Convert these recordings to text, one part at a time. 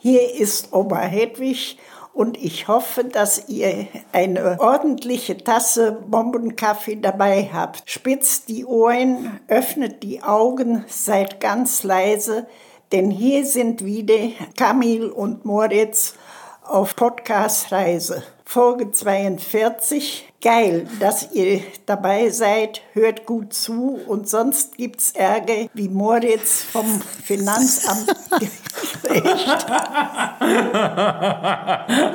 Hier ist Oma Hedwig und ich hoffe, dass ihr eine ordentliche Tasse Bombenkaffee dabei habt. Spitzt die Ohren, öffnet die Augen, seid ganz leise, denn hier sind wieder Kamil und Moritz auf Podcast-Reise. Folge 42. Geil, dass ihr dabei seid. Hört gut zu und sonst gibt's Ärger, wie Moritz vom Finanzamt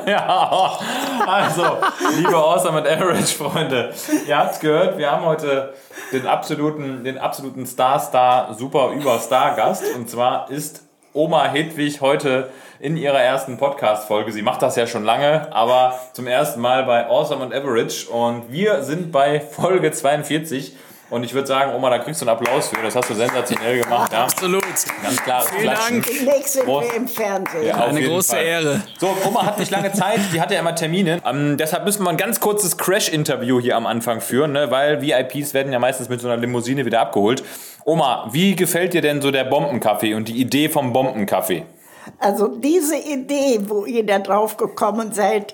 ja, also, liebe Awesome and Average Freunde, ihr habt's gehört, wir haben heute den absoluten, den absoluten Star-Star, super Überstar-Gast und zwar ist Oma Hedwig heute in ihrer ersten Podcast-Folge. Sie macht das ja schon lange, aber zum ersten Mal bei Awesome and Average. Und wir sind bei Folge 42. Und ich würde sagen, Oma, da kriegst du einen Applaus für. Das hast du sensationell gemacht. Ja. Absolut. Ganz klares Vielen Klatschen. Dank. Demnächst sind wir im Fernsehen. Ja, Eine große Fall. Ehre. So, Oma hat nicht lange Zeit, die hat ja immer Termine. Ähm, deshalb müssen wir ein ganz kurzes Crash-Interview hier am Anfang führen, ne? weil VIPs werden ja meistens mit so einer Limousine wieder abgeholt. Oma, wie gefällt dir denn so der Bombenkaffee und die Idee vom Bombenkaffee? Also diese Idee, wo ihr da drauf gekommen seid,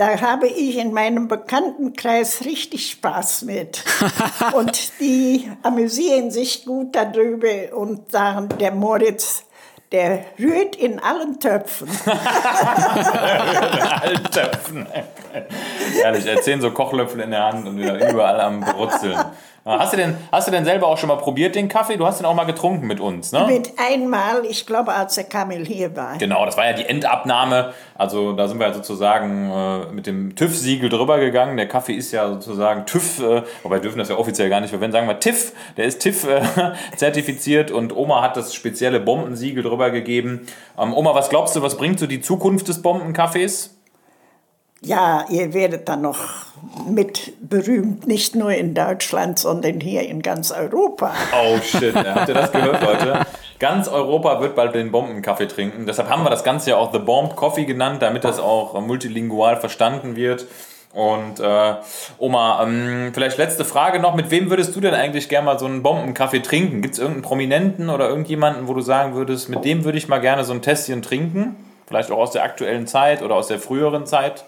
da habe ich in meinem Bekanntenkreis richtig Spaß mit. und die amüsieren sich gut darüber und sagen, der Moritz, der rührt in allen Töpfen. Töpfen. Ehrlich, erzählen so Kochlöffel in der Hand und wieder überall am Brutzeln. Hast du, denn, hast du denn selber auch schon mal probiert, den Kaffee? Du hast den auch mal getrunken mit uns, ne? mit einmal, ich glaube, als der Kamil hier war. Genau, das war ja die Endabnahme. Also da sind wir ja sozusagen äh, mit dem TÜV-Siegel drüber gegangen. Der Kaffee ist ja sozusagen TÜV, äh, wobei wir dürfen das ja offiziell gar nicht verwenden, sagen wir TIF, der ist TIF äh, zertifiziert und Oma hat das spezielle Bombensiegel drüber gegeben. Ähm, Oma, was glaubst du, was bringt so die Zukunft des Bombenkaffees? Ja, ihr werdet dann noch mit berühmt, nicht nur in Deutschland, sondern hier in ganz Europa. Oh shit, habt ihr das gehört, Leute? Ganz Europa wird bald den Bombenkaffee trinken. Deshalb haben wir das Ganze ja auch The Bombed Coffee genannt, damit das auch äh, multilingual verstanden wird. Und äh, Oma, ähm, vielleicht letzte Frage noch. Mit wem würdest du denn eigentlich gerne mal so einen Bombenkaffee trinken? Gibt es irgendeinen Prominenten oder irgendjemanden, wo du sagen würdest, mit dem würde ich mal gerne so ein Tässchen trinken? Vielleicht auch aus der aktuellen Zeit oder aus der früheren Zeit?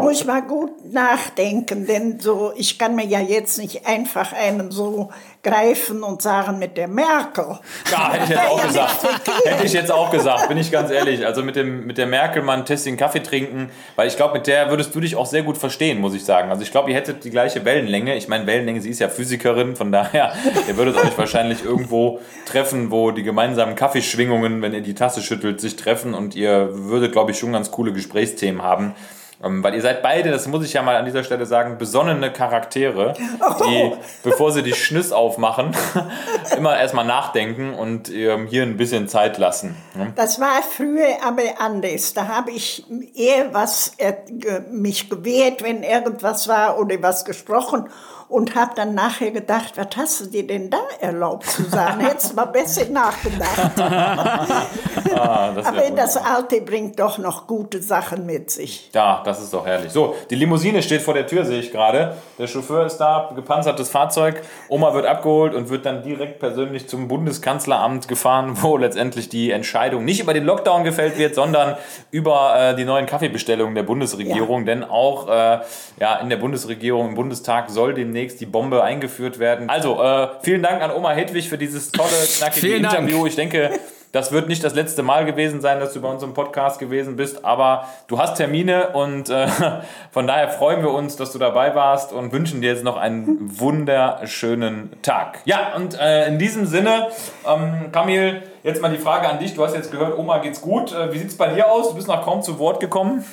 Muss ich mal gut nachdenken, denn so, ich kann mir ja jetzt nicht einfach einen so greifen und sagen mit der Merkel. Ja, hätte ich jetzt auch gesagt. Hätte ich jetzt auch gesagt, bin ich ganz ehrlich. Also mit, dem, mit der Merkel mal ein Tässchen Kaffee trinken, weil ich glaube, mit der würdest du dich auch sehr gut verstehen, muss ich sagen. Also ich glaube, ihr hättet die gleiche Wellenlänge. Ich meine, Wellenlänge, sie ist ja Physikerin, von daher, ihr würdet euch wahrscheinlich irgendwo treffen, wo die gemeinsamen Kaffeeschwingungen, wenn ihr die Tasse schüttelt, sich treffen und ihr würdet, glaube ich, schon ganz coole Gesprächsthemen haben. Ähm, Weil ihr seid beide, das muss ich ja mal an dieser Stelle sagen, besonnene Charaktere, die, bevor sie die Schnüss aufmachen, immer erstmal nachdenken und hier ein bisschen Zeit lassen. ne? Das war früher aber anders. Da habe ich eher was äh, mich gewehrt, wenn irgendwas war oder was gesprochen und habe dann nachher gedacht, was hast du dir denn da erlaubt zu sagen? Hättest mal besser nachgedacht. Ah, aber das. Alte bringt doch noch gute Sachen mit sich. Ja, das ist doch herrlich. So, die Limousine steht vor der Tür, sehe ich gerade. Der Chauffeur ist da, gepanzertes Fahrzeug. Oma wird abgeholt und wird dann direkt persönlich zum Bundeskanzleramt gefahren, wo letztendlich die Entscheidung nicht über den Lockdown gefällt wird, sondern über äh, die neuen Kaffeebestellungen der Bundesregierung. Denn auch äh, ja, in der Bundesregierung, im Bundestag soll demnächst die Bombe eingeführt werden. Also, äh, vielen Dank an Oma Hedwig für dieses tolle, knackige Vielen Dank. Interview. Ich denke, das wird nicht das letzte Mal gewesen sein, dass du bei uns im Podcast gewesen bist, aber du hast Termine und äh, von daher freuen wir uns, dass du dabei warst und wünschen dir jetzt noch einen wunderschönen Tag. Ja, und äh, in diesem Sinne, ähm, Kamil, jetzt mal die Frage an dich. Du hast jetzt gehört, Oma geht's gut. Äh, wie sieht's bei dir aus? Du bist noch kaum zu Wort gekommen.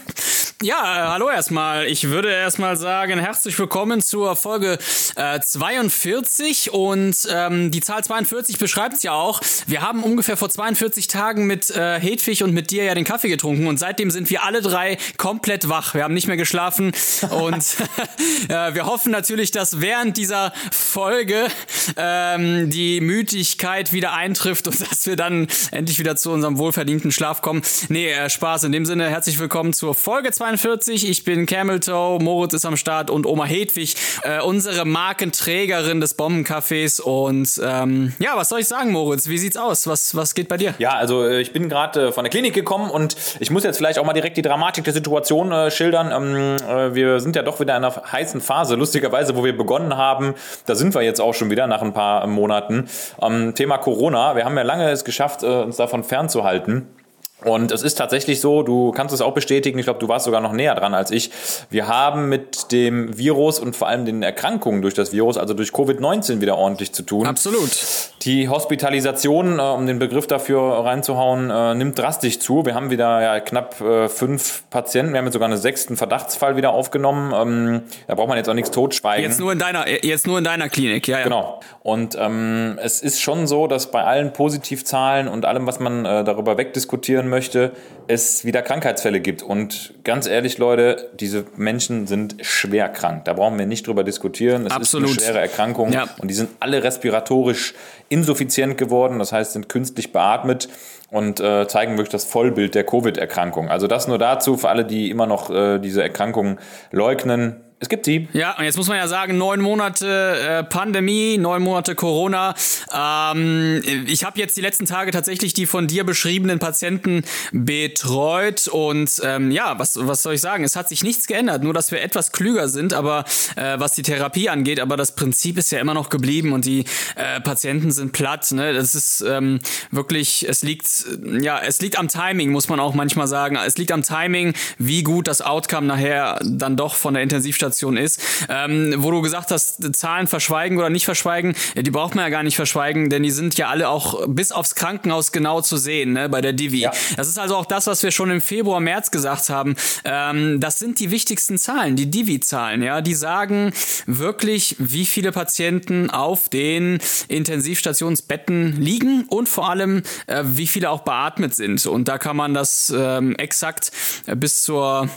Ja, äh, hallo erstmal. Ich würde erstmal sagen, herzlich willkommen zur Folge äh, 42 und ähm, die Zahl 42 beschreibt es ja auch. Wir haben ungefähr vor 42 Tagen mit äh, Hedwig und mit dir ja den Kaffee getrunken und seitdem sind wir alle drei komplett wach. Wir haben nicht mehr geschlafen und äh, wir hoffen natürlich, dass während dieser Folge ähm, die Müdigkeit wieder eintrifft und dass wir dann endlich wieder zu unserem wohlverdienten Schlaf kommen. Nee, äh, Spaß. In dem Sinne, herzlich willkommen zur Folge 42 42. Ich bin Camel Toe, Moritz ist am Start und Oma Hedwig, äh, unsere Markenträgerin des Bombencafés. Und ähm, ja, was soll ich sagen, Moritz? Wie sieht's aus? Was, was geht bei dir? Ja, also äh, ich bin gerade äh, von der Klinik gekommen und ich muss jetzt vielleicht auch mal direkt die Dramatik der Situation äh, schildern. Ähm, äh, wir sind ja doch wieder in einer heißen Phase, lustigerweise, wo wir begonnen haben. Da sind wir jetzt auch schon wieder nach ein paar Monaten. Ähm, Thema Corona. Wir haben ja lange es geschafft, äh, uns davon fernzuhalten. Und es ist tatsächlich so, du kannst es auch bestätigen, ich glaube, du warst sogar noch näher dran als ich. Wir haben mit dem Virus und vor allem den Erkrankungen durch das Virus, also durch Covid-19 wieder ordentlich zu tun. Absolut. Die Hospitalisation, äh, um den Begriff dafür reinzuhauen, äh, nimmt drastisch zu. Wir haben wieder ja, knapp äh, fünf Patienten. Wir haben jetzt sogar einen sechsten Verdachtsfall wieder aufgenommen. Ähm, da braucht man jetzt auch nichts totschweigen. Jetzt nur in deiner, jetzt nur in deiner Klinik, ja, ja. Genau. Und ähm, es ist schon so, dass bei allen Positivzahlen und allem, was man darüber wegdiskutieren möchte, es wieder Krankheitsfälle gibt. Und ganz ehrlich, Leute, diese Menschen sind schwer krank. Da brauchen wir nicht drüber diskutieren. Es Absolut. ist eine schwere Erkrankung Ja. und die sind alle respiratorisch insuffizient geworden, das heißt, sind künstlich beatmet und äh, zeigen wirklich das Vollbild der Covid-Erkrankung. Also das nur dazu für alle, die immer noch äh, diese Erkrankung leugnen. Es gibt sie. Ja, und jetzt muss man ja sagen, neun Monate äh, Pandemie, neun Monate Corona. Ähm, ich habe jetzt die letzten Tage tatsächlich die von dir beschriebenen Patienten betreut und ähm, ja, was, was soll ich sagen? Es hat sich nichts geändert, nur dass wir etwas klüger sind, aber äh, was die Therapie angeht, aber das Prinzip ist ja immer noch geblieben und die äh, Patienten sind platt. Ne? Das ist ähm, wirklich, es liegt, ja, es liegt am Timing, muss man auch manchmal sagen. Es liegt am Timing, wie gut das Outcome nachher dann doch von der Intensivstation ist. Ähm, wo du gesagt hast, Zahlen verschweigen oder nicht verschweigen, ja, die braucht man ja gar nicht verschweigen, denn die sind ja alle auch bis aufs Krankenhaus genau zu sehen, ne, bei der Divi. Ja. Das ist also auch das, was wir schon im Februar, März gesagt haben. Ähm, das sind die wichtigsten Zahlen, die Divi-Zahlen, ja. Die sagen wirklich, wie viele Patienten auf den Intensivstationsbetten liegen und vor allem, äh, wie viele auch beatmet sind. Und da kann man das ähm, exakt äh, bis zur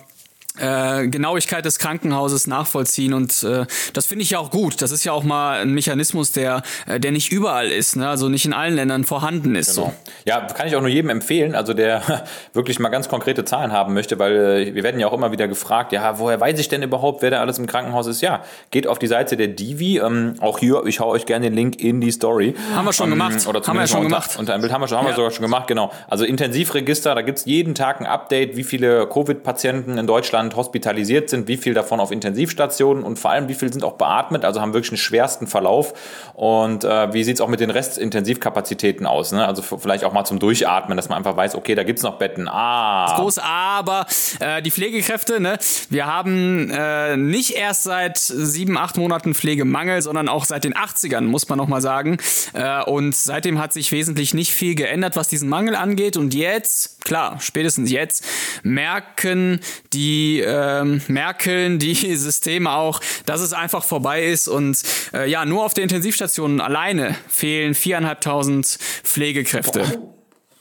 äh, Genauigkeit des Krankenhauses nachvollziehen und äh, das finde ich ja auch gut. Das ist ja auch mal ein Mechanismus, der, äh, der nicht überall ist, ne? also nicht in allen Ländern vorhanden ist. Genau. Ja, kann ich auch nur jedem empfehlen, also der wirklich mal ganz konkrete Zahlen haben möchte, weil äh, wir werden ja auch immer wieder gefragt, ja, woher weiß ich denn überhaupt, wer da alles im Krankenhaus ist? Ja, geht auf die Seite der Divi, ähm, auch hier, ich hau euch gerne den Link in die Story. Haben wir schon ähm, gemacht. Oder Haben wir schon unter, gemacht. Unter ein Bild haben wir schon, haben wir Ja. sogar schon gemacht, genau. Also Intensivregister, da gibt's jeden Tag ein Update, wie viele Covid-Patienten in Deutschland hospitalisiert sind, wie viel davon auf Intensivstationen und vor allem, wie viel sind auch beatmet, also haben wirklich einen schwersten Verlauf. Und äh, wie sieht's auch mit den Restintensivkapazitäten aus? Ne? Also vielleicht auch mal zum Durchatmen, dass man einfach weiß, okay, da gibt's noch Betten. Ah, groß, aber äh, die Pflegekräfte, ne, wir haben äh, nicht erst seit sieben, acht Monaten Pflegemangel, sondern auch seit den 80ern, muss man nochmal sagen. Äh, und seitdem hat sich wesentlich nicht viel geändert, was diesen Mangel angeht. Und jetzt, klar, spätestens jetzt, merken die, ähm, merkeln die Systeme auch, dass es einfach vorbei ist. Und äh, ja, nur auf der Intensivstation alleine fehlen viereinhalbtausend Pflegekräfte.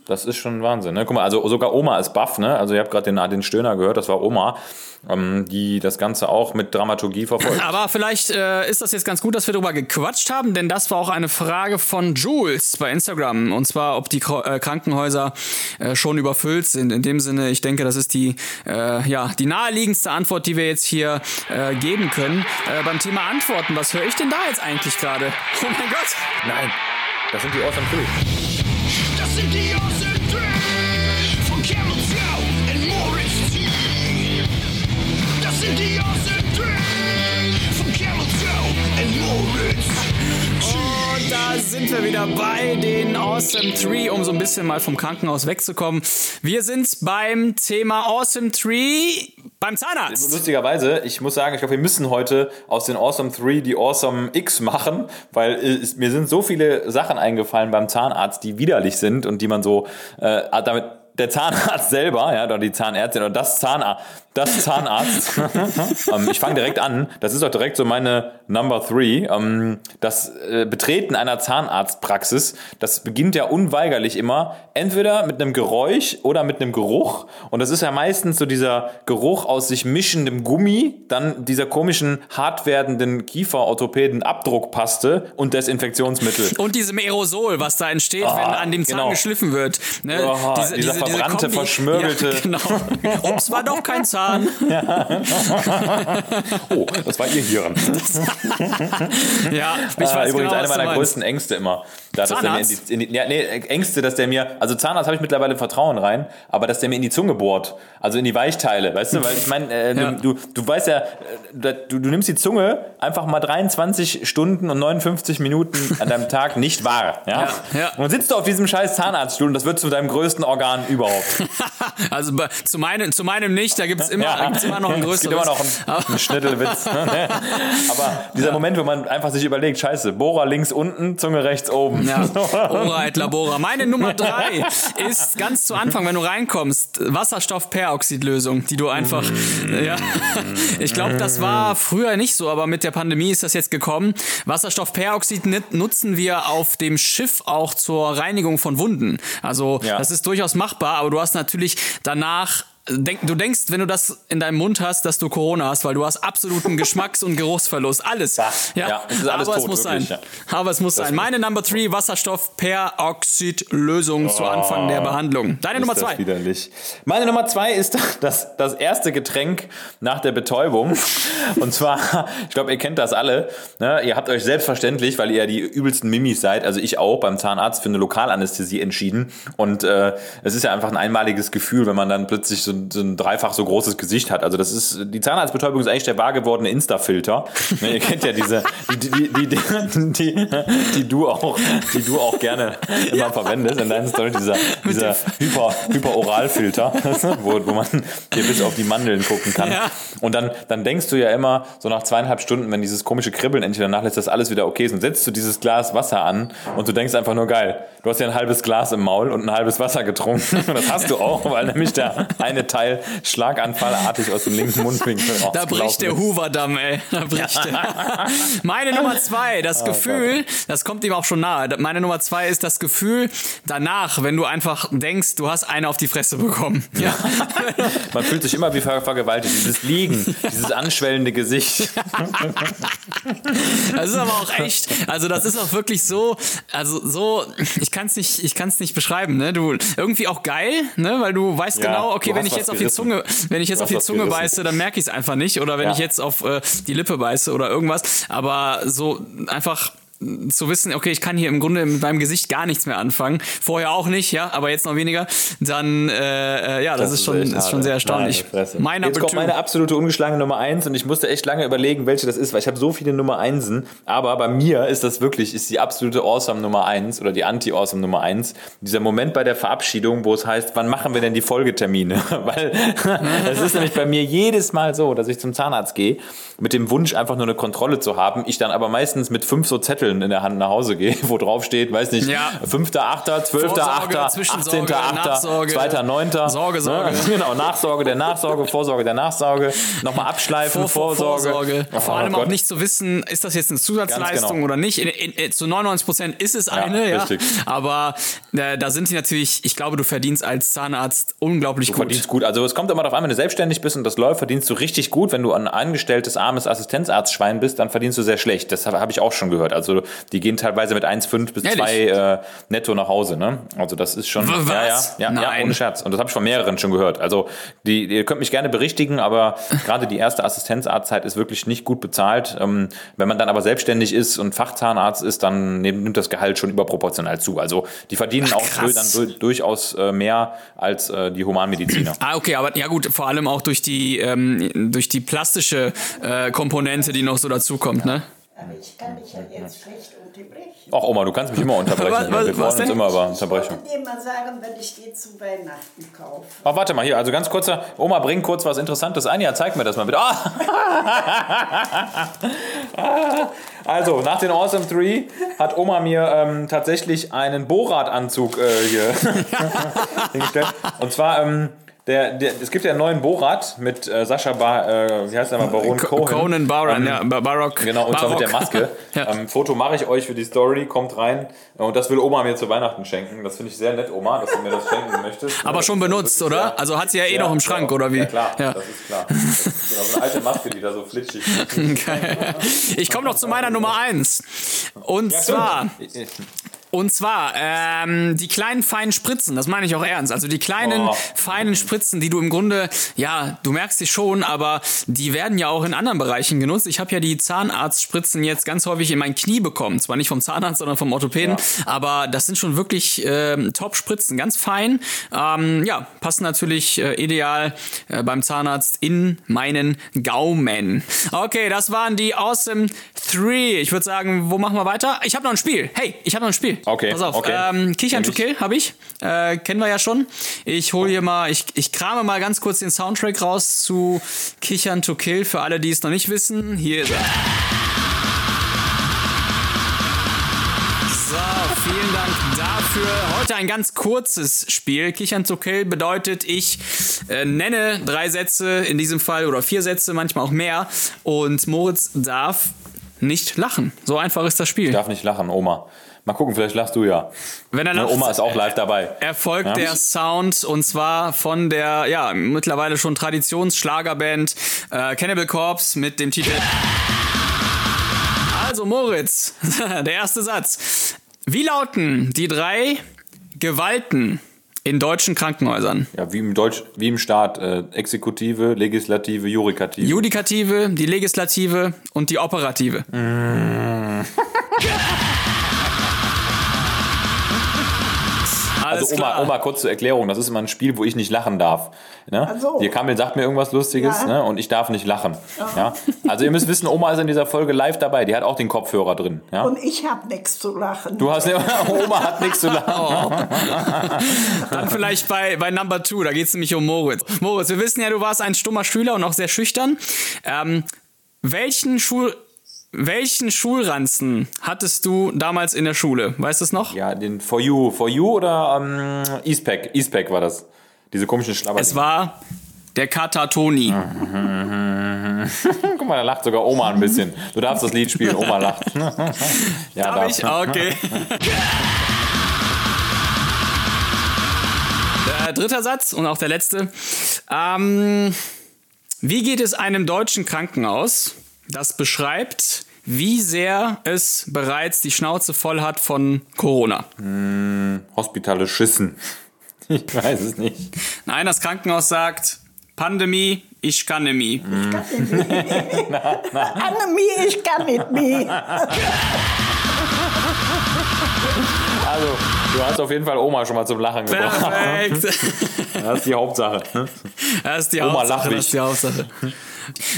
Das ist schon Wahnsinn. Ne? Guck mal, also sogar Oma ist baff, ne? Also ihr habt gerade den, den Stöhner gehört, das war Oma, ähm, die das Ganze auch mit Dramaturgie verfolgt. Aber vielleicht äh, ist das jetzt ganz gut, dass wir darüber gequatscht haben, denn das war auch eine Frage von Jules bei Instagram. Und zwar, ob die äh, Krankenhäuser äh, schon überfüllt sind. In dem Sinne, ich denke, das ist die, äh, ja, die naheliegendste Antwort, die wir jetzt hier äh, geben können. Äh, beim Thema Antworten, was höre ich denn da jetzt eigentlich gerade? Oh mein Gott! Nein, das sind die Awesome und da sind wir wieder bei den Awesome Tree, um so ein bisschen mal vom Krankenhaus wegzukommen. Wir sind beim Thema Awesome Tree beim Zahnarzt. Lustigerweise, ich muss sagen, ich glaube, wir müssen heute aus den Awesome 3 die Awesome X machen, weil es, mir sind so viele Sachen eingefallen beim Zahnarzt, die widerlich sind und die man so äh, damit der Zahnarzt selber, ja, oder die Zahnärztin oder das Zahnarzt, das Zahnarzt. ähm, ich fange direkt an. Das ist auch direkt so meine Number Three. Ähm, das äh, Betreten einer Zahnarztpraxis, das beginnt ja unweigerlich immer entweder mit einem Geräusch oder mit einem Geruch. Und das ist ja meistens so dieser Geruch aus sich mischendem Gummi, dann dieser komischen hart werdenden Kieferorthopäden-Abdruckpaste und Desinfektionsmittel. Und diesem Aerosol, was da entsteht, wenn an dem Zahn genau. geschliffen wird. Ne? Oh, diese, dieser diese, diese verbrannte, Kombi- verschmörgelte. Ja, genau. Ups, war doch kein Zahn. Oh, das war ihr Hirn. Ja, ich weiß Ah, übrigens genau, eine meiner größten Ängste immer. Da, dass der mir in die, in die, ja, nee, Ängste, dass der mir, also Zahnarzt habe ich mittlerweile Vertrauen rein, aber dass der mir in die Zunge bohrt, also in die Weichteile, weißt du, weil ich meine, äh, Ja. du, du weißt ja, äh, du, du nimmst die Zunge einfach mal 23 Stunden und 59 Minuten an deinem Tag nicht wahr, ja? Ja, ja. Und dann sitzt du auf diesem scheiß Zahnarztstuhl und das wird zu deinem größten Organ überhaupt. Also zu, meinem, zu meinem nicht, da gibt es immer, da gibt's immer noch ein Es größeres. gibt immer noch einen, einen Schnittelwitz. Aber dieser Moment, wo man einfach sich überlegt, scheiße, Bohrer links unten, Zunge rechts oben. Ja, Ora et Labora. Meine Nummer drei ist ganz zu Anfang, wenn du reinkommst, Wasserstoffperoxidlösung, die du einfach, ja, ich glaube, das war früher nicht so, aber mit der Pandemie ist das jetzt gekommen. Wasserstoffperoxid nutzen wir auf dem Schiff auch zur Reinigung von Wunden. Also Ja. das ist durchaus machbar, aber du hast natürlich danach Denk, du denkst, wenn du das in deinem Mund hast, dass du Corona hast, weil du hast absoluten Geschmacks- und Geruchsverlust. Alles. Ja, ja, es ist alles aber es tot, muss wirklich, sein. ja. Aber es muss sein. Meine Number 3, Wasserstoffperoxidlösung zu Anfang der Behandlung. Deine Nummer Oh. Ist das 2. widerlich. Meine Nummer zwei ist das, das erste Getränk nach der Betäubung. Und zwar, ich glaube, ihr kennt das alle. Ne? Ihr habt euch selbstverständlich, weil ihr ja die übelsten Mimis seid, also ich auch, beim Zahnarzt für eine Lokalanästhesie entschieden. Und äh, es ist ja einfach ein einmaliges Gefühl, wenn man dann plötzlich so, ein- so ein dreifach so großes Gesicht hat. Also das ist, die Zahnarztbetäubung ist eigentlich der wahr gewordene Insta-Filter. Ne, ihr kennt ja diese, die, die, die, die, die, die du auch, die du auch gerne immer verwendest in deinen Story, dieser, dieser Hyper, Hyperoralfilter, wo, wo man hier bis auf die Mandeln gucken kann. Ja. Und dann, dann denkst du ja immer, so nach zweieinhalb Stunden, wenn dieses komische Kribbeln endlich danach lässt, dass alles wieder okay ist, und setzt du dieses Glas Wasser an und du denkst einfach nur geil. Du hast ja ein halbes Glas im Maul und ein halbes Wasser getrunken. Und das hast du auch, weil nämlich der eine Teil schlaganfallartig aus dem linken Mundwinkel Da bricht der Hoover-Damm, ey. Da bricht der. Meine Nummer zwei, Oh das Gefühl, das kommt ihm auch schon nahe. Meine Nummer zwei ist das Gefühl danach, wenn du einfach denkst, du hast eine auf die Fresse bekommen. Ja. Man fühlt sich immer wie ver vergewaltigt. Dieses Liegen, dieses anschwellende Gesicht. Das ist aber auch echt, also das ist auch wirklich so, also so, ich kann es nicht, ich kann es nicht beschreiben, ne? Du irgendwie auch geil, ne? Weil du weißt Ja, genau, okay, wenn ich jetzt auf die. Zunge, wenn ich jetzt auf die Zunge gerissen. beiße, dann merke ich es einfach nicht. Oder wenn Ja. ich jetzt auf äh, die Lippe beiße oder irgendwas. Aber so einfach zu wissen, okay, ich kann hier im Grunde mit meinem Gesicht gar nichts mehr anfangen. Vorher auch nicht, ja, aber jetzt noch weniger. Dann, äh, äh, ja, das, ist schon, ist schon sehr erstaunlich. Meine Jetzt kommt meine absolute ungeschlagene Nummer eins und ich musste echt lange überlegen, welche das ist, weil ich habe so viele Nummer Einsen. Aber bei mir ist das wirklich, ist die absolute Awesome Nummer eins oder die Anti-Awesome Nummer eins. Dieser Moment bei der Verabschiedung, wo es heißt, wann machen wir denn die Folgetermine? weil es ist nämlich bei mir jedes Mal so, dass ich zum Zahnarzt gehe, mit dem Wunsch einfach nur eine Kontrolle zu haben. Ich dann aber meistens mit fünf so Zetteln in der Hand nach Hause gehe, wo drauf steht, weiß nicht, Ja. 5.8., 12.8., Vorsorge, Zwischensorge, 18.8., Nachsorge. 2.9. Sorge, Sorge. Ne? Genau, Nachsorge der Nachsorge, Vorsorge der Nachsorge, nochmal abschleifen, Vor, vor, Vorsorge. Vorsorge. Oh Vor allem auch Gott. nicht zu wissen, ist das jetzt eine Zusatzleistung Ganz genau. oder nicht. In, in, in, zu 99 Prozent ist es eine, ja. richtig. Aber äh, da sind sie natürlich, ich glaube, du verdienst als Zahnarzt unglaublich Du gut. verdienst gut. Also es kommt immer darauf an, wenn du selbstständig bist und das läuft, verdienst du richtig gut. Wenn du ein angestelltes, armes Assistenzarztschwein bist, dann verdienst du sehr schlecht. Das habe hab ich auch schon gehört. Also die gehen teilweise mit 1,5 bis Ehrlich? 2 äh, netto nach Hause. Ne? Also das ist schon... W- Ja, ja, was? ja, ja, Nein. ohne Scherz. Und das habe ich von mehreren schon gehört. Also die, ihr könnt mich gerne berichtigen, aber gerade die erste Assistenzarztzeit ist wirklich nicht gut bezahlt. Ähm, wenn man dann aber selbstständig ist und Fachzahnarzt ist, dann nimmt das Gehalt schon überproportional zu. Also die verdienen auch krass. dann du- durchaus äh, mehr als äh, die Humanmediziner. Ah, okay, aber ja gut, vor allem auch durch die, ähm, durch die plastische äh, Komponente, die noch so dazukommt, ne? Aber ich kann dich ja jetzt schlecht unterbrechen. Ach Oma, du kannst mich immer unterbrechen. Was- Wir freuen uns immer über Ich Unterbrechung. wollte dir mal sagen, wenn ich dir zu Weihnachten kaufe. Ach, warte mal hier, also ganz kurzer, Oma, bring kurz was Interessantes ein. Ja, zeig mir das mal bitte. Ah. Also, nach den Awesome 3 hat Oma mir ähm, tatsächlich einen Borat-Anzug äh, hier hingestellt. Und zwar, ähm, der, der, es gibt ja einen neuen Borat mit äh, Sascha Bar, äh, wie heißt der mal, Baron Co- Cohen. Conan Baron, Ähm, ja, Bar- Barock. Genau, und zwar mit der. Maske. Ja. ähm, Foto mache ich euch für die Story, kommt rein. Und das will Oma mir zu Weihnachten schenken. Das finde ich sehr nett, Oma, dass du mir das schenken möchtest. Aber schon benutzt, oder? Also hat sie ja eh noch im Schrank, oder wie? Ja, klar, Ja. das ist klar. Das ist genau so eine alte Maske, die da so flitschig ist. Ich komme noch zu meiner Nummer eins. Und zwar, Und zwar ähm, die kleinen feinen Spritzen, das meine ich auch ernst. Also die kleinen Oh. feinen Spritzen, die du im Grunde, ja, du merkst sie schon, aber die werden ja auch in anderen Bereichen genutzt. Ich habe ja die Zahnarztspritzen jetzt ganz häufig in mein Knie bekommen. Zwar nicht vom Zahnarzt, sondern vom Orthopäden, aber das sind schon wirklich ähm, Top-Spritzen, ganz fein. Ähm, ja, passen natürlich äh, ideal äh, beim Zahnarzt in meinen Gaumen. Okay, das waren die Awesome Three. Ich würde sagen, wo machen wir weiter? Ich habe noch ein Spiel. Hey, ich habe noch ein Spiel. Okay, Pass auf. okay. Ähm, Kichern to. Kill habe ich. Äh, kennen wir ja schon. Ich hole hier mal, ich, ich krame mal ganz kurz den Soundtrack raus zu Kichern to Kill für alle, die es noch nicht wissen. Hier ist er. So, vielen Dank dafür. Heute ein ganz kurzes Spiel. Kichern to Kill bedeutet, ich äh, nenne drei Sätze in diesem Fall oder vier Sätze, manchmal auch mehr. Und Moritz darf nicht lachen. So einfach ist das Spiel. Ich darf nicht lachen, Oma. Mal gucken, vielleicht lachst du ja. Wenn er Ne, lacht, Oma ist auch live dabei. erfolgt Ja. der Sound und zwar von der ja mittlerweile schon Traditionsschlagerband äh, Cannibal Corpse mit dem Titel. Also Moritz, der erste Satz. Wie lauten die drei Gewalten in deutschen Krankenhäusern? Ja, wie im Deutsch, wie im Staat. Äh, Exekutive, Legislative, Judikative. Judikative, die Legislative und die Operative. Alles also Oma, klar. Oma, kurz zur Erklärung, das ist immer ein Spiel, wo ich nicht lachen darf. Ne? Ach so. Die Kamil sagt mir irgendwas Lustiges Ja. ne? und ich darf nicht lachen. Ja? Also ihr müsst wissen, Oma ist in dieser Folge live dabei, die hat auch den Kopfhörer drin. Ja? Und ich habe nichts zu lachen. Du hast Oma hat nichts zu lachen. Dann vielleicht bei, bei Number Two, da geht es nämlich um Moritz. Moritz, wir wissen ja, du warst ein stummer Schüler und auch sehr schüchtern. Ähm, welchen Schul welchen Schulranzen hattest du damals in der Schule? Weißt du es noch? Ja, den For You, For You oder ähm, Eastpack, Eastpack war das. Diese komischen Schlabber. Es war der Katatoni. Guck mal, da lacht sogar Oma ein bisschen. Du darfst das Lied spielen, Oma lacht. ja, Darf ich? Okay. Der dritter Satz und auch der letzte. Ähm, wie geht es einem deutschen Krankenhaus, das beschreibt, wie sehr es bereits die Schnauze voll hat von Corona? Hospitale Schissen. Ich weiß es nicht. Nein, das Krankenhaus sagt, Pandemie, ich kann nämlich. Annemie, ich kann nicht mehr. Also, du hast auf jeden Fall Oma schon mal zum Lachen gebracht. Perfekt. Das ist die Hauptsache. Das ist die Oma, Hauptsache. lach Das nicht. ist die Hauptsache.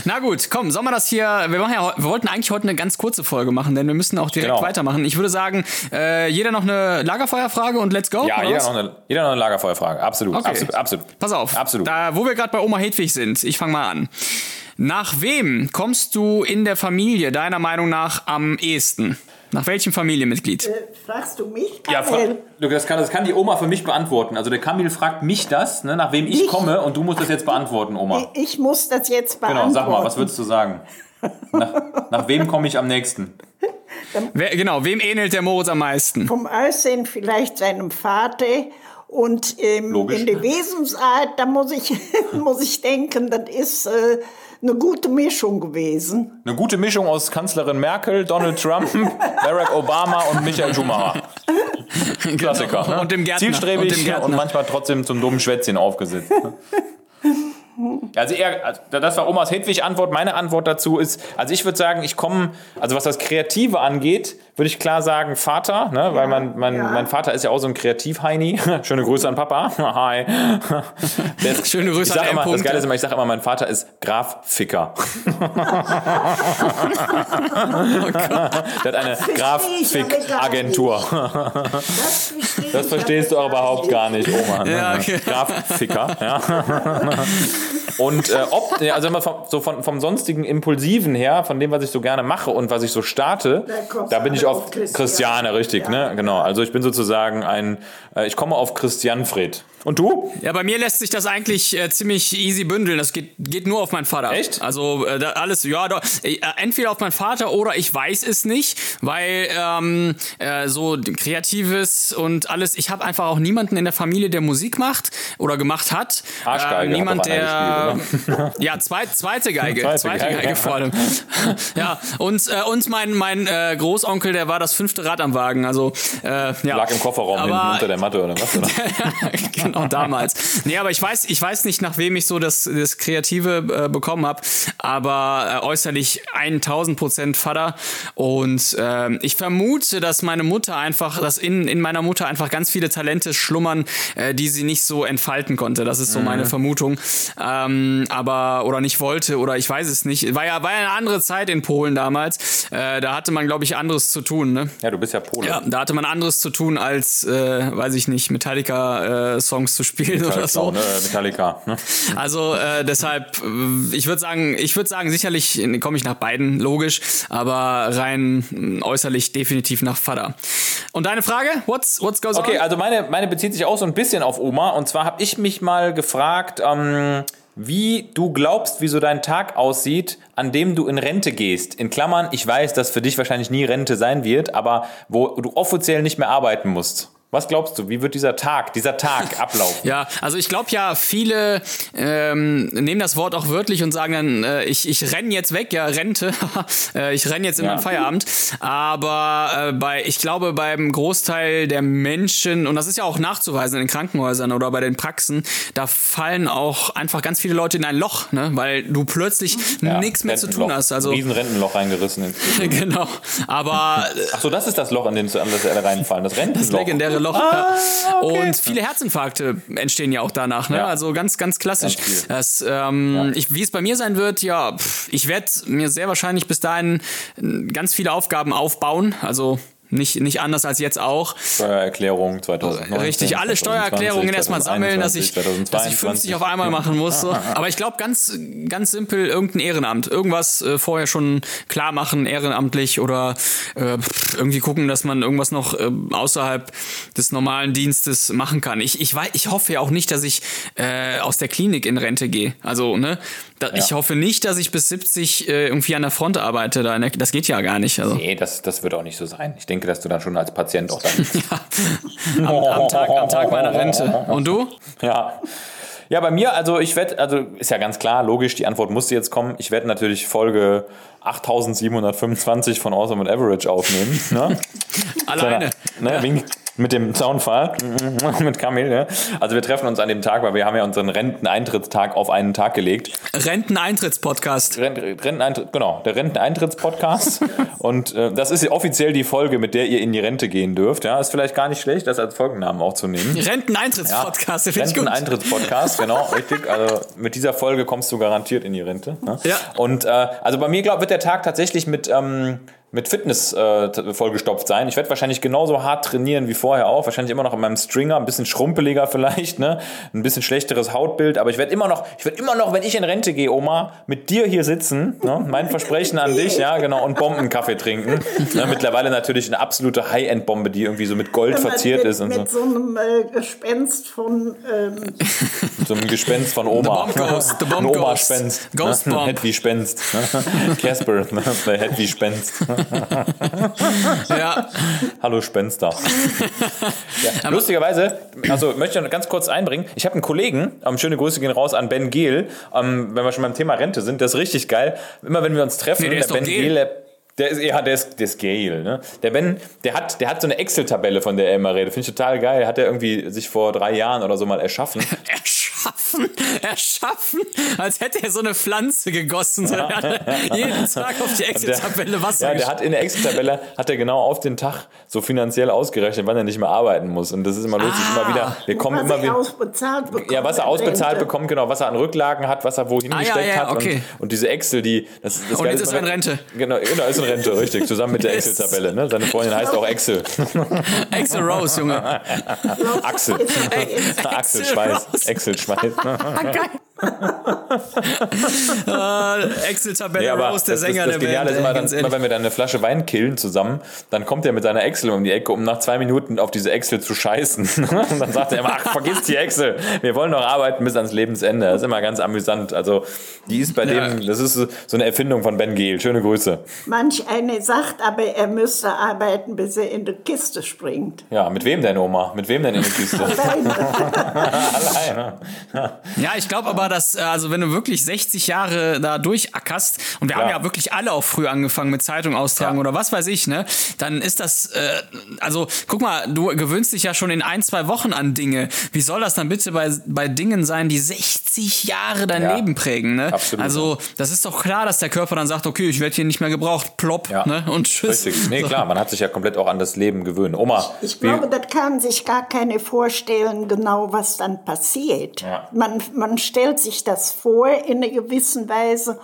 Na gut, komm, sollen wir das hier. Wir, machen ja, wir wollten eigentlich heute eine ganz kurze Folge machen, denn wir müssen auch direkt Genau. weitermachen. Ich würde sagen, äh, jeder noch eine Lagerfeuerfrage und let's go. Ja, jeder noch, eine, jeder noch eine Lagerfeuerfrage. Absolut. Okay. Absolut. Absolut. Pass auf, Absolut. Da, wo wir gerade bei Oma Hedwig sind, ich fange mal an. Nach wem kommst du in der Familie deiner Meinung nach am ehesten? Nach welchem Familienmitglied? Äh, Fragst du mich, Ja, fra- das, kann, das kann die Oma für mich beantworten. Also der Kamil fragt mich das, ne, nach wem ich Ich? komme und du musst das jetzt beantworten, Oma. Ich muss das jetzt beantworten. Genau, sag mal, was würdest du sagen? Nach, nach wem komme ich am nächsten? Wer, genau, wem ähnelt der Moritz am meisten? Vom Aussehen vielleicht seinem Vater. Und ähm, in der Wesensart, da muss ich, muss ich denken, das ist äh, eine gute Mischung gewesen. Eine gute Mischung aus Kanzlerin Merkel, Donald Trump, Barack Obama und Michael Schumacher. Klassiker. Genau. Ne? Und dem Gärtner. Zielstrebig Und dem Gärtner. und manchmal trotzdem zum dummen Schwätzchen aufgesetzt. Also eher, also das war Omas Hedwig Antwort. Meine Antwort dazu ist, also ich würde sagen, ich komme, also was das Kreative angeht, würde ich klar sagen Vater, ne? weil mein, mein, ja. mein Vater ist ja auch so ein Kreativheini. Schöne Grüße an Papa. Hi. Ist, Schöne Grüße an immer. Das Geile ist immer, ich sage immer, mein Vater ist Graf Ficker. Der hat eine Graf ich aber Fick gar Agentur. Das, verstehst du aber überhaupt gar nicht, Oma. ne? Ja, okay. Graf Ficker, ja. Und äh, ob, ja, also immer vom, so von, vom sonstigen Impulsiven her, von dem, was ich so gerne mache und was ich so starte, Da bin ich auf Christiane. Richtig, ne? Genau. Also ich bin sozusagen ein, äh, ich komme auf Christian Fred. Und du? Ja, bei mir lässt sich das eigentlich äh, ziemlich easy bündeln. Das geht, geht nur auf meinen Vater. Echt? Also äh, da, alles, ja, doch, äh, entweder auf meinen Vater oder ich weiß es nicht, weil ähm, äh, so Kreatives und alles. Ich habe einfach auch niemanden in der Familie, der Musik macht oder gemacht hat. Arschgeige hat niemand, der. ja, zweit, zweite Geige. Zweite Zweite, Geige, Geige, ja. vor allem. ja, und, äh, und mein, mein äh, Großonkel, der war das fünfte Rad am Wagen. Also, äh, ja. Lag im Kofferraum hinten Aber- unter der Matte oder was? Oder? genau, damals. Nee, aber ich weiß, ich weiß nicht, nach wem ich so das, das Kreative äh, bekommen habe, aber äh, äußerlich 1000 Prozent Vater. Und ähm, ich vermute, dass meine Mutter einfach, dass in, in meiner Mutter einfach ganz viele Talente schlummern, äh, die sie nicht so entfalten konnte. Das ist so meine Vermutung. Ähm, aber, oder nicht wollte, oder ich weiß es nicht. War ja, war ja eine andere Zeit in Polen damals. Äh, da hatte man, glaube ich, anderes zu tun, ne? Ja, du bist ja Pole. Ja, da hatte man anderes zu tun, als, äh, weiß ich nicht, Metallica-Songs zu spielen oder so. Ne? Metallica. Ne? Also äh, deshalb, äh, ich würde sagen, ich würde sagen, sicherlich komme ich nach beiden, logisch, aber rein mh, äußerlich definitiv nach Vater. Und deine Frage? What's, what's goes Okay, on? also meine, meine bezieht sich auch so ein bisschen auf Oma. Und zwar habe ich mich mal gefragt, ähm, wie du glaubst, wie so dein Tag aussieht, an dem du in Rente gehst. In Klammern, ich weiß, dass für dich wahrscheinlich nie Rente sein wird, aber wo du offiziell nicht mehr arbeiten musst. Was glaubst du, wie wird dieser Tag, dieser Tag ablaufen? Ja, also ich glaube ja, viele ähm, nehmen das Wort auch wörtlich und sagen dann, äh, ich, ich renn jetzt weg, ja, Rente, äh, ich renn jetzt in Ja. meinen Feierabend. Aber äh, bei, ich glaube, beim Großteil der Menschen, und das ist ja auch nachzuweisen in den Krankenhäusern oder bei den Praxen, da fallen auch einfach ganz viele Leute in ein Loch, ne? weil du plötzlich Ja, nichts mehr zu tun hast. Also Ein riesen Rentenloch reingerissen. ins Gehirn. genau. Aber Ach so, das ist das Loch, in dem alle reinfallen. Das Rentenloch. das legendäre Loch. ja. Und viele Herzinfarkte entstehen ja auch danach. Ne? Ja. Also ganz, ganz klassisch. Ganz das, ähm, ich, wie es bei mir sein wird, ja, pff, ich werde mir sehr wahrscheinlich bis dahin ganz viele Aufgaben aufbauen. Also nicht, nicht anders als jetzt auch. Steuererklärung 2019. Richtig, alle 2020, Steuererklärungen erstmal sammeln, dass ich, 2021, dass ich 50 auf einmal machen muss. So. Aber ich glaube, ganz, ganz simpel irgendein Ehrenamt. Irgendwas äh, vorher schon klar machen, ehrenamtlich oder äh, irgendwie gucken, dass man irgendwas noch äh, außerhalb des normalen Dienstes machen kann. Ich, ich, weiß, ich hoffe ja auch nicht, dass ich äh, aus der Klinik in Rente gehe. Also, ne? Da, Ich hoffe nicht, dass ich bis 70 äh, irgendwie an der Front arbeite. Da der, das geht ja gar nicht. Also. Nee, das, das wird auch nicht so sein. Ich denke, dass du dann schon als Patient auch dann. Am, am, Tag, am Tag meiner Rente. Und du? ja. Ja, bei mir, also ich werde, also ist ja ganz klar, logisch, die Antwort musste jetzt kommen. Ich werde natürlich Folge 8725 von Awesome and Average aufnehmen. Ne? Alleine. Ne, wegen, mit dem Soundfall, mit Kamil. Ne? Also wir treffen uns an dem Tag, weil wir haben ja unseren Renteneintrittstag auf einen Tag gelegt. Renteneintrittspodcast. Rent, Renteneintritt, genau, der Renteneintrittspodcast. und äh, das ist offiziell die Folge, mit der ihr in die Rente gehen dürft. Ja, ist vielleicht gar nicht schlecht, das als Folgennamen auch zu nehmen. Renteneintrittspodcast, den finde ich gut. Renteneintrittspodcast, genau, richtig. Also mit dieser Folge kommst du garantiert in die Rente. Ne? Ja. Und äh, also bei mir glaub, wird der Tag tatsächlich mit ähm, mit Fitness äh, t- vollgestopft sein. Ich werde wahrscheinlich genauso hart trainieren wie vorher auch. Wahrscheinlich immer noch in meinem Stringer, ein bisschen schrumpeliger vielleicht, ne? Ein bisschen schlechteres Hautbild. Aber ich werde immer noch, ich werde immer noch, wenn ich in Rente gehe, Oma, mit dir hier sitzen. Ne? Mein Versprechen an dich, ja, genau, und Bombenkaffee trinken. Ne? Mittlerweile natürlich eine absolute High-End-Bombe, die irgendwie so mit Gold verziert mit, ist und so. mit so einem äh, Gespenst von ähm, So ein Gespenst von Oma. The Bomb Ghost, the Bomb ein Ghost. Oma-Spenst. Ghost ne? Bomb. Hedwig Spenst. Ne? Casper, ne? der Hedwig Spenst. Ja. Hallo Spenster. ja, lustigerweise, also möchte ich noch ganz kurz einbringen, ich habe einen Kollegen, ähm, schöne Grüße gehen raus an Ben Gehl, ähm, wenn wir schon beim Thema Rente sind, das ist richtig geil. Immer wenn wir uns treffen, Nee, der doch Ben Gehl. Der, der ist, ja, der ist, der ist Gehl, ne? Der Ben, der hat, der hat so eine Excel-Tabelle, von der er immer redet. Finde ich total geil. Hat er irgendwie sich vor drei Jahren oder so mal erschaffen. Erschaffen, erschaffen, als hätte er so eine Pflanze gegossen. So, er hat jeden Tag auf die Excel-Tabelle Wasser Ja, der hat in der Excel-Tabelle hat er genau auf den Tag so finanziell ausgerechnet, wann er nicht mehr arbeiten muss. Und das ist immer lustig, Ah. immer wieder. Wir kommen was immer er wieder. ausbezahlt bekommt. Ja, was er ausbezahlt Rente. bekommt, genau, was er an Rücklagen hat, was er wohin Ah, ja, gesteckt ja, hat. okay. Und, und diese Excel, die. Das, das Und Geile jetzt ist er in Rente. Genau, genau, ist in Rente, richtig. Zusammen mit der Yes. Excel-Tabelle. Ne? Seine Freundin heißt auch Excel. Excel Rose, Junge. Axel. Axel Excel Schweiß. Excel Schweiß. Ah, geil. Äh, Excel-Tabelle Nee, aber Rose, der das, Sänger das, das der Geniale Band. ist immer, dann, ganz immer, wenn wir dann eine Flasche Wein killen zusammen, dann kommt er mit seiner Excel um die Ecke, um nach zwei Minuten auf diese Excel zu scheißen. Und dann sagt er immer, ach, vergiss die Excel. Wir wollen noch arbeiten bis ans Lebensende. Das ist immer ganz amüsant. Also, die ist bei Ja. dem, das ist so eine Erfindung von Ben Gehl. Schöne Grüße. Manch eine sagt aber, er müsste arbeiten, bis er in die Kiste springt. Ja, mit wem denn, Oma? Mit wem denn in die Kiste? Alleine. Ja, ich glaube aber, dass, äh, also wenn du wirklich 60 Jahre da durchackerst, und wir haben Ja. ja wirklich alle auch früh angefangen mit Zeitung austragen Ja. oder was weiß ich, ne, dann ist das, äh, also guck mal, du gewöhnst dich ja schon in ein, zwei Wochen an Dinge. Wie soll das dann bitte bei, bei Dingen sein, die 60 Jahre dein Ja. Leben prägen, ne? Absolut. Also, das ist doch klar, dass der Körper dann sagt, okay, ich werde hier nicht mehr gebraucht, plopp, Ja. ne, und tschüss. Richtig. Nee, So. klar, man hat sich ja komplett auch an das Leben gewöhnt. Oma, Ich wie- glaube, das kann sich gar keine vorstellen, genau was dann passiert. Ja. Man, man stellt sich das vor in einer gewissen Weise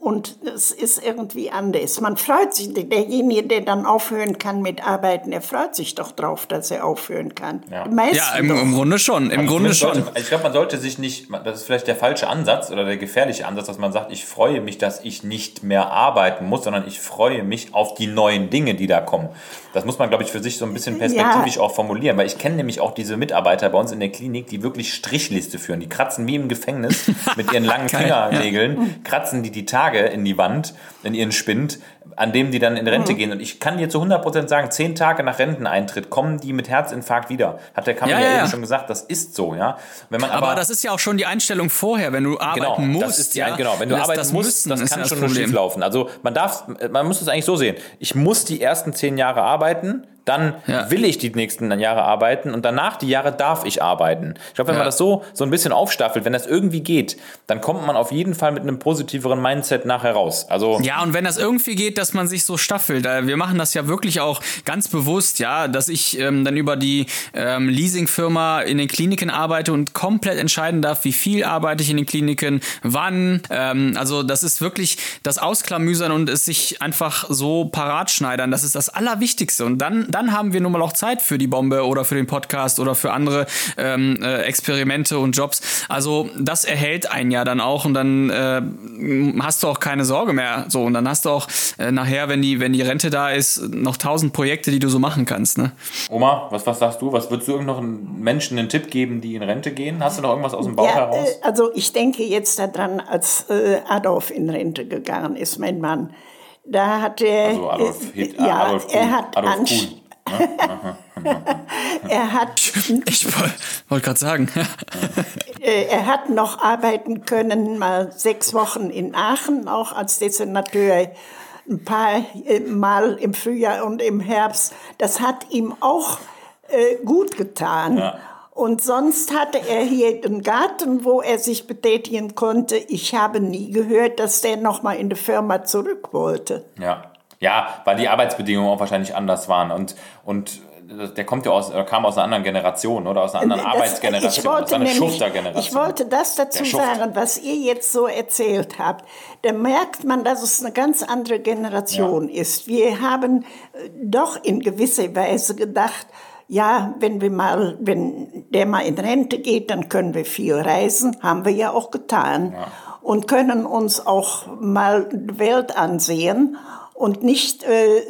und es ist irgendwie anders. Man freut sich, derjenige, der dann aufhören kann mit Arbeiten, der freut sich doch drauf, dass er aufhören kann. Ja. Ja, im, im Grunde schon, im Also Grunde schon. Sollte, ich glaube, man sollte sich nicht, das ist vielleicht der falsche Ansatz oder der gefährliche Ansatz, dass man sagt, ich freue mich, dass ich nicht mehr arbeiten muss, sondern ich freue mich auf die neuen Dinge, die da kommen. Das muss man, glaube ich, für sich so ein bisschen perspektivisch auch formulieren, weil ich kenne nämlich auch diese Mitarbeiter bei uns in der Klinik, die wirklich Strichliste führen. Die kratzen wie im Gefängnis mit ihren langen ja. Fingernägeln, kratzen die die Tage in die Wand, in ihren Spind, an dem die dann in Rente Mhm. gehen. Und ich kann dir zu 100% sagen, zehn Tage nach Renteneintritt kommen die mit Herzinfarkt wieder. Hat der Kammer Ja, ja, ja, eben schon gesagt, das ist so, ja. Wenn man Aber, aber, das ist ja auch schon die Einstellung vorher, wenn du arbeiten genau, musst. das ist die, ja? genau, wenn du Das- arbeiten das musst, müssen das kann ja schon schief laufen. Also man darf, man muss es eigentlich so sehen. Ich muss die ersten zehn Jahre arbeiten, dann Ja. will ich die nächsten Jahre arbeiten und danach die Jahre darf ich arbeiten. Ich glaube, wenn Ja. man das so, so ein bisschen aufstaffelt, wenn das irgendwie geht, dann kommt man auf jeden Fall mit einem positiveren Mindset nachher raus. Also Ja, und wenn das irgendwie geht, dass man sich so staffelt, äh, wir machen das ja wirklich auch ganz bewusst, ja, dass ich ähm, dann über die ähm, Leasingfirma in den Kliniken arbeite und komplett entscheiden darf, wie viel arbeite ich in den Kliniken, wann. Ähm, also das ist wirklich das Ausklamüsern und es sich einfach so parat schneidern. Das ist das Allerwichtigste. Und dann, dann haben wir nun mal auch Zeit für die Bombe oder für den Podcast oder für andere ähm, äh, Experimente und Jobs. Also das erhält einen ja dann auch und dann äh, hast du auch keine Sorge mehr. So und dann hast du auch äh, nachher, wenn die wenn die Rente da ist, noch tausend Projekte, die du so machen kannst. Ne? Oma, was, was sagst du? Was würdest du irgendeinem Menschen einen Tipp geben, die in Rente gehen? Hast du noch irgendwas aus dem Bauch Ja, heraus? äh, also ich denke jetzt daran, als äh, Adolf in Rente gegangen ist, mein Mann. Da hat er, Also Adolf, äh, Hit, ja, Adolf Kuhn. er hat Adolf Kuhn. Er hat Ich wollte gerade sagen. Äh, Er hat noch arbeiten können, mal sechs Wochen in Aachen, auch als Dessinateur, ein paar äh, Mal im Frühjahr und im Herbst. Das hat ihm auch äh, gut getan. Ja. Und sonst hatte er hier einen Garten, wo er sich betätigen konnte. Ich habe nie gehört, dass der noch mal in die Firma zurück wollte. Ja. Ja, weil die Arbeitsbedingungen auch wahrscheinlich anders waren. Und, und der kommt ja aus, kam aus einer anderen Generation oder aus einer anderen Das- Arbeitsgeneration. Ich wollte, eine nämlich, Schuftergeneration. ich wollte das dazu sagen, was ihr jetzt so erzählt habt. Da merkt man, dass es eine ganz andere Generation ist. Wir haben äh, doch in gewisser Weise gedacht, ja, wenn wir mal, wenn der mal in Rente geht, dann können wir viel reisen. Haben wir ja auch getan. Und können uns auch mal die Welt ansehen und nicht äh,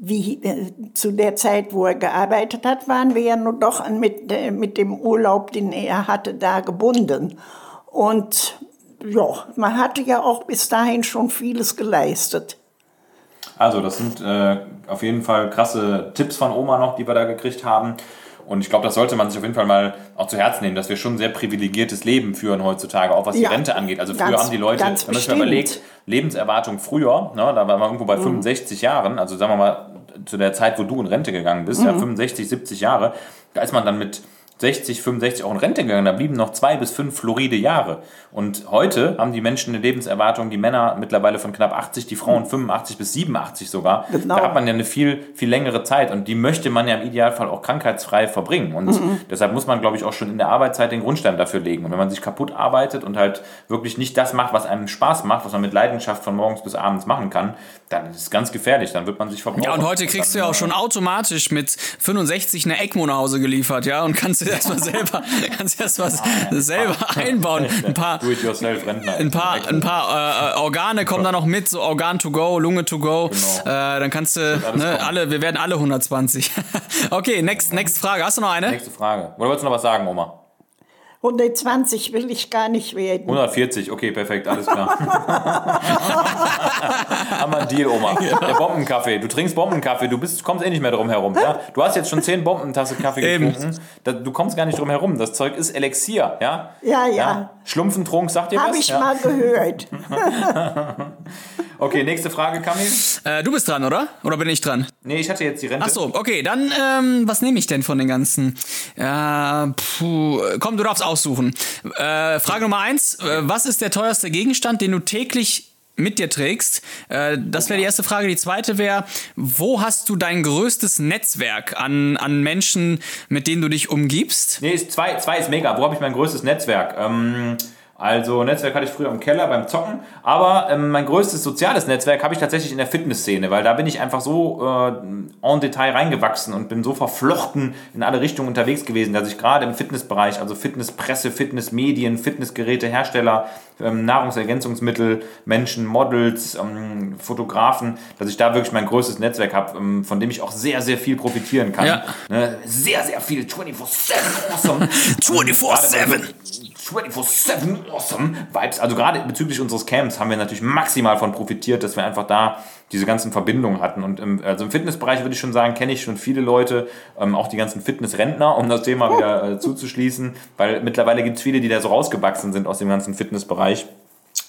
wie äh, zu der Zeit, wo er gearbeitet hat, waren wir ja nur doch mit, äh, mit dem Urlaub, den er hatte, da gebunden. Und ja, man hatte ja auch bis dahin schon vieles geleistet. Also, das sind äh, auf jeden Fall krasse Tipps von Oma noch, die wir da gekriegt haben. Und ich glaube, das sollte man sich auf jeden Fall mal auch zu Herzen nehmen, dass wir schon ein sehr privilegiertes Leben führen heutzutage, auch was die Ja, Rente angeht. Also früher ganz- haben die Leute, wenn man sich mal überlegt, Lebenserwartung früher, ne, da waren wir irgendwo bei Mhm. 65 Jahren, also sagen wir mal zu der Zeit, wo du in Rente gegangen bist, Mhm. ja, 65, 70 Jahre, da ist man dann mit 60, 65 auch in Rente gegangen, da blieben noch zwei bis fünf floride Jahre. Und heute haben die Menschen eine Lebenserwartung, die Männer mittlerweile von knapp 80, die Frauen 85 bis 87 sogar. Genau. Da hat man ja eine viel, viel längere Zeit und die möchte man ja im Idealfall auch krankheitsfrei verbringen. Und Mhm. deshalb muss man, glaube ich, auch schon in der Arbeitszeit den Grundstein dafür legen. Und wenn man sich kaputt arbeitet und halt wirklich nicht das macht, was einem Spaß macht, was man mit Leidenschaft von morgens bis abends machen kann, dann ist es ganz gefährlich. Dann wird man sich verbrauchen. Ja, und heute kriegst du ja auch schon automatisch mit 65 eine ECMO nach Hause geliefert, ja, und kannst erstmal selber, kannst erst mal selber einbauen. Ein paar, ein paar, ein paar äh, Organe kommen da noch mit, so Organ to go, Lunge to go. Genau. Äh, dann kannst du, ne, alle, wir werden alle 120. okay, next, next Frage. Hast du noch eine? Nächste Frage. Oder wolltest du noch was sagen, Oma? 120 will ich gar nicht werden. 140, okay, perfekt, alles klar. Haben wir einen Deal, Oma. Der Bombenkaffee. Du trinkst Bombenkaffee, du bist, kommst eh nicht mehr drum herum. Ja? Du hast jetzt schon 10 Bombentasse Kaffee getrunken. Du kommst gar nicht drum herum. Das Zeug ist Elixier, ja? Ja, ja. Schlumpfentrunk, sagt ihr Habe was? ich ja? mal gehört. Okay, nächste Frage, Kamil. Äh, du bist dran, oder? Oder bin ich dran? Nee, ich hatte jetzt die Rente. Ach so, okay, dann ähm, was nehme ich denn von den ganzen? Äh, puh, komm, du darfst aussuchen. Äh, Frage Nummer eins: äh, Was ist der teuerste Gegenstand, den du täglich mit dir trägst? Äh, das wäre die erste Frage. Die zweite wäre: Wo hast du dein größtes Netzwerk an an Menschen, mit denen du dich umgibst? Nee, ist zwei, zwei ist mega. Wo habe ich mein größtes Netzwerk? Ähm, also Netzwerk hatte ich früher im Keller beim Zocken, aber ähm, mein größtes soziales Netzwerk habe ich tatsächlich in der Fitnessszene, weil da bin ich einfach so äh, en Detail reingewachsen und bin so verflochten in alle Richtungen unterwegs gewesen, dass ich gerade im Fitnessbereich, also Fitnesspresse, Fitnessmedien, Fitnessgerätehersteller, ähm, Nahrungsergänzungsmittel, Menschen, Models, ähm, Fotografen, dass ich da wirklich mein größtes Netzwerk habe, ähm, von dem ich auch sehr, sehr viel profitieren kann. Ja. Ne? Sehr, sehr viel 24-7 awesome. 24/7. 24-7 awesome Vibes. Also gerade bezüglich unseres Camps haben wir natürlich maximal von profitiert, dass wir einfach da diese ganzen Verbindungen hatten. Und im, also im Fitnessbereich würde ich schon sagen, kenne ich schon viele Leute, ähm, auch die ganzen Fitnessrentner, um das Thema wieder äh, zuzuschließen, weil mittlerweile gibt es viele, die da so rausgewachsen sind aus dem ganzen Fitnessbereich.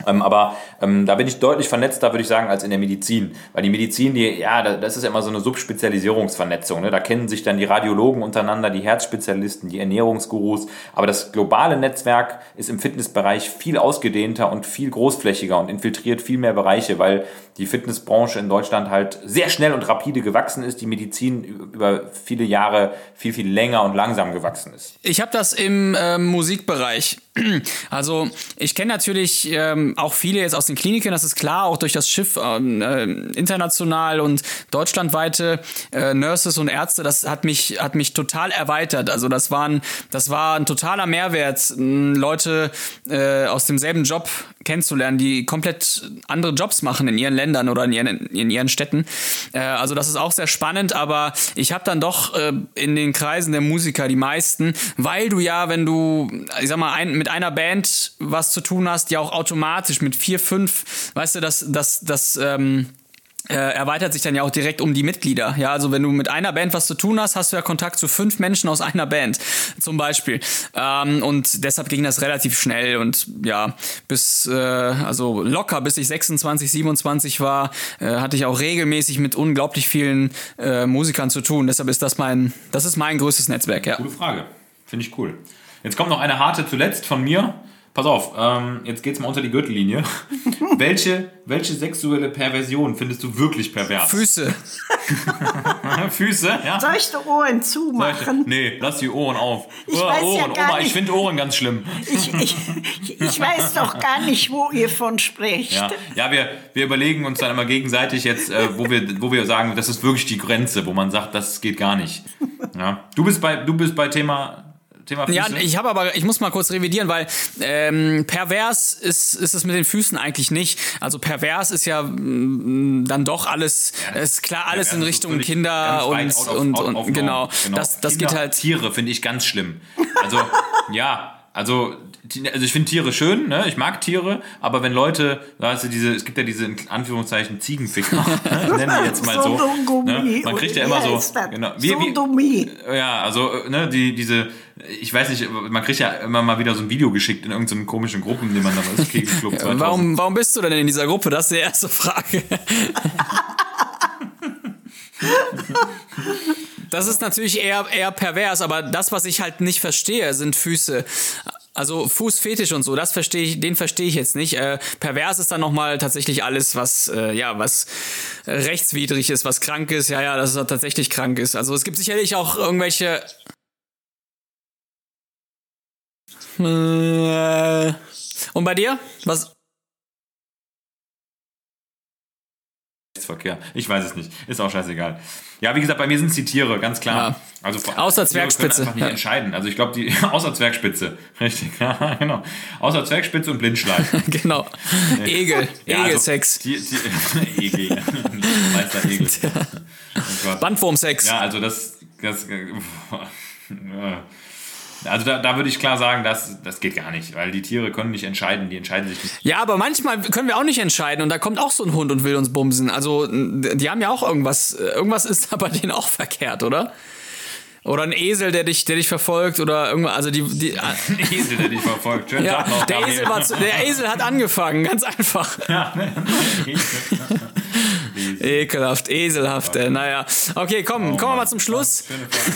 Ähm, aber ähm, da bin ich deutlich vernetzter, würde ich sagen, als in der Medizin. Weil die Medizin, die, ja, da- das ist ja immer so eine Subspezialisierungsvernetzung. Ne? Da kennen sich dann die Radiologen untereinander, die Herzspezialisten, die Ernährungsgurus. Aber das globale Netzwerk ist im Fitnessbereich viel ausgedehnter und viel großflächiger und infiltriert viel mehr Bereiche, weil die Fitnessbranche in Deutschland halt sehr schnell und rapide gewachsen ist, die Medizin über viele Jahre viel, viel länger und langsam gewachsen ist. Ich habe das im ähm, Musikbereich. Also ich kenne natürlich ähm, auch viele jetzt aus den Kliniken, das ist klar, auch durch das Schiff ähm, äh, international und deutschlandweite äh, Nurses und Ärzte, das hat mich hat mich total erweitert. Also das waren das war ein totaler Mehrwert, mh, Leute äh, aus demselben Job kennenzulernen, die komplett andere Jobs machen in ihren Ländern oder in ihren in ihren Städten. Äh, also das ist auch sehr spannend, aber ich habe dann doch äh, in den Kreisen der Musiker die meisten, weil du ja, wenn du, ich sag mal, ein, mit einer Band was zu tun hast, ja auch automatisch mit vier, fünf, weißt du, das, das, das, ähm, äh, erweitert sich dann ja auch direkt um die Mitglieder. Ja, also wenn du mit einer Band was zu tun hast, hast du ja Kontakt zu fünf Menschen aus einer Band, zum Beispiel. Ähm, und deshalb ging das relativ schnell und ja, bis, äh, also locker, bis ich 26, 27 war, äh, hatte ich auch regelmäßig mit unglaublich vielen äh, Musikern zu tun. Deshalb ist das mein, das ist mein größtes Netzwerk, ja. Gute Frage. Finde ich cool. Jetzt kommt noch eine harte zuletzt von mir. Pass auf, ähm, jetzt geht's mal unter die Gürtellinie. Welche, welche sexuelle Perversion findest du wirklich pervers? Füße. Füße, ja? Soll ich die Ohren zumachen? Nee, lass die Ohren auf. Ich Oh, weiß ja Ohren, gar Oma, ich nicht. finde Ohren ganz schlimm. Ich, ich, ich weiß doch gar nicht, wo ihr von sprecht. Ja, ja wir, wir überlegen uns dann immer gegenseitig jetzt, äh, wo, wir, wo wir sagen, das ist wirklich die Grenze, wo man sagt, das geht gar nicht. Ja. Du bist bei, du bist bei Thema, Thema Füße? Ja, ich habe aber, ich muss mal kurz revidieren, weil ähm, pervers ist, ist es mit den Füßen eigentlich nicht. Also pervers ist ja mm, dann doch alles, ist klar, alles in Also Richtung Kinder und, of- und, und of norm. genau. Das, das Kinder, geht halt. Tiere finde ich ganz schlimm. Also, ja, also, also ich finde Tiere schön, ne? ich mag Tiere, aber wenn Leute, weißt du, diese, es gibt ja diese in Anführungszeichen Ziegenficker, ne? nennen die jetzt mal so. Ne? Man kriegt ja immer so. Genau, wie, wie, ja, also, ne, die, diese, ich weiß nicht, man kriegt ja immer mal wieder so ein Video geschickt in irgendeinen komischen Gruppen, die man dann als Kegelclub 2000. Warum, warum bist du denn in dieser Gruppe? Das ist die erste Frage. Das ist natürlich eher, eher pervers, aber das, was ich halt nicht verstehe, sind Füße. Also Fußfetisch und so, das verstehe ich, den verstehe ich jetzt nicht. Äh, pervers ist dann nochmal tatsächlich alles, was äh, ja, was rechtswidrig ist, was krank ist, ja, ja, dass es tatsächlich krank ist. Also es gibt sicherlich auch irgendwelche. Äh, Und bei dir? Was? Geschlechtsverkehr. Ich weiß es nicht. Ist auch scheißegal. Ja, wie gesagt, bei mir sind es die Tiere, ganz klar. Ja. Also Außer Tiere können Zwergspitze. einfach nicht entscheiden. Also ich glaube, die außer Zwergspitze, richtig, ja, genau. Außer Zwergspitze und Blindschleim. genau. Egel. Ja, also, Egelsex. die, Egel. Meister Egel. Oh. Bandwurmsex. Ja, also das, das also da, da würde ich klar sagen, das, das geht gar nicht, weil die Tiere können nicht entscheiden, die entscheiden sich nicht. Ja, aber manchmal können wir auch nicht entscheiden und da kommt auch so ein Hund und will uns bumsen. Also, die haben ja auch irgendwas, irgendwas ist da bei denen auch verkehrt, oder? Oder ein Esel, der dich, der dich verfolgt oder irgendwas, also die, die Ein Esel, der dich verfolgt. Schönen ja, noch. der. Esel, zu, der Esel hat angefangen, ganz einfach. Ekelhaft, eselhaft, äh, naja. Okay, komm, kommen wir mal zum Schluss.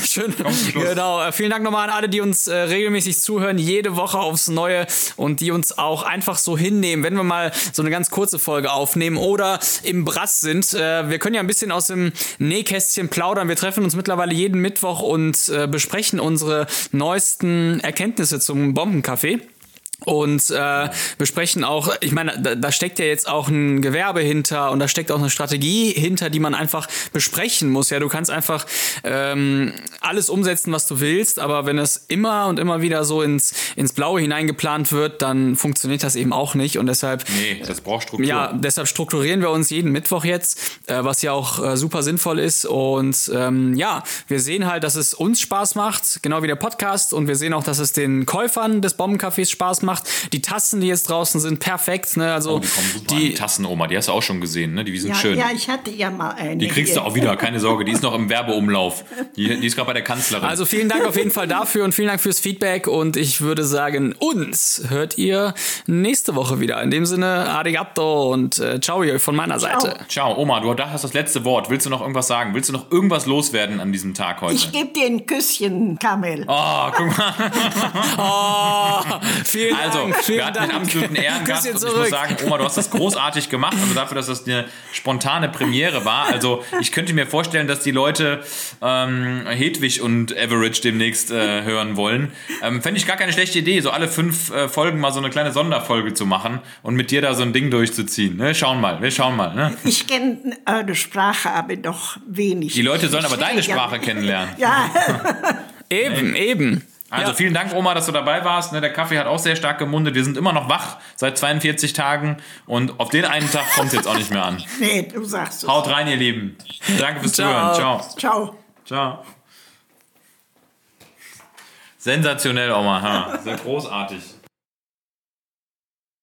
Schön, zum Schluss. genau. äh, Vielen Dank nochmal an alle, die uns äh, regelmäßig zuhören, jede Woche aufs Neue und die uns auch einfach so hinnehmen, wenn wir mal so eine ganz kurze Folge aufnehmen oder im Brass sind. Äh, wir können ja ein bisschen aus dem Nähkästchen plaudern. Wir treffen uns mittlerweile jeden Mittwoch und äh, besprechen unsere neuesten Erkenntnisse zum Bombenkaffee und äh, besprechen auch, ich meine, da, da steckt ja jetzt auch ein Gewerbe hinter und da steckt auch eine Strategie hinter, die man einfach besprechen muss. Ja, du kannst einfach ähm, alles umsetzen, was du willst, aber wenn es immer und immer wieder so ins, ins Blaue hineingeplant wird, dann funktioniert das eben auch nicht und deshalb Nee, das braucht Struktur. ja, deshalb strukturieren wir uns jeden Mittwoch jetzt, äh, was ja auch äh, super sinnvoll ist. Und ähm, ja, wir sehen halt, dass es uns Spaß macht, genau wie der Podcast. Und wir sehen auch, dass es den Käufern des Bombencafés Spaß macht. Die Tassen, die jetzt draußen sind, perfekt. Ne? Also Oh, die. Die Tassen, Oma, die hast du auch schon gesehen, ne? Die sind Ja, schön. ja, ich hatte ja mal eine. Die kriegst hier. du auch wieder, keine Sorge. Die ist noch im Werbeumlauf. Die, die ist gerade bei der Kanzlerin. Also vielen Dank auf jeden Fall dafür und vielen Dank fürs Feedback. Und ich würde sagen, uns hört ihr nächste Woche wieder. In dem Sinne, arigato und äh, ciao von meiner Seite. Ciao, Oma, du hast das letzte Wort. Willst du noch irgendwas sagen? Willst du noch irgendwas loswerden an diesem Tag heute? Ich gebe dir ein Küsschen, Kamel. Oh, guck mal. Oh, vielen Also, Dank. Wir hatten Dank. den absoluten Ehrengast und ich muss sagen, Oma, du hast das großartig gemacht. Also dafür, dass das eine spontane Premiere war. Also ich könnte mir vorstellen, dass die Leute ähm, Hedwig und Average demnächst äh, hören wollen. Ähm, Fände ich gar keine schlechte Idee, so alle fünf äh, Folgen mal so eine kleine Sonderfolge zu machen und mit dir da so ein Ding durchzuziehen. Ne? Schauen mal, wir schauen mal. Ne? Ich kenne eure Sprache aber doch wenig. Die Leute sollen aber deine Sprache kennenlernen. Ja, Eben, eben. Also Ja. vielen Dank, Oma, dass du dabei warst. Ne, der Kaffee hat auch sehr stark gemundet. Wir sind immer noch wach seit 42 Tagen und auf den einen Tag kommt es jetzt auch nicht mehr an. nee, du sagst es. Haut rein, ihr Lieben. Danke fürs Ciao. Zuhören. Ciao. Ciao. Ciao. Sensationell, Oma. Ha. Sehr großartig.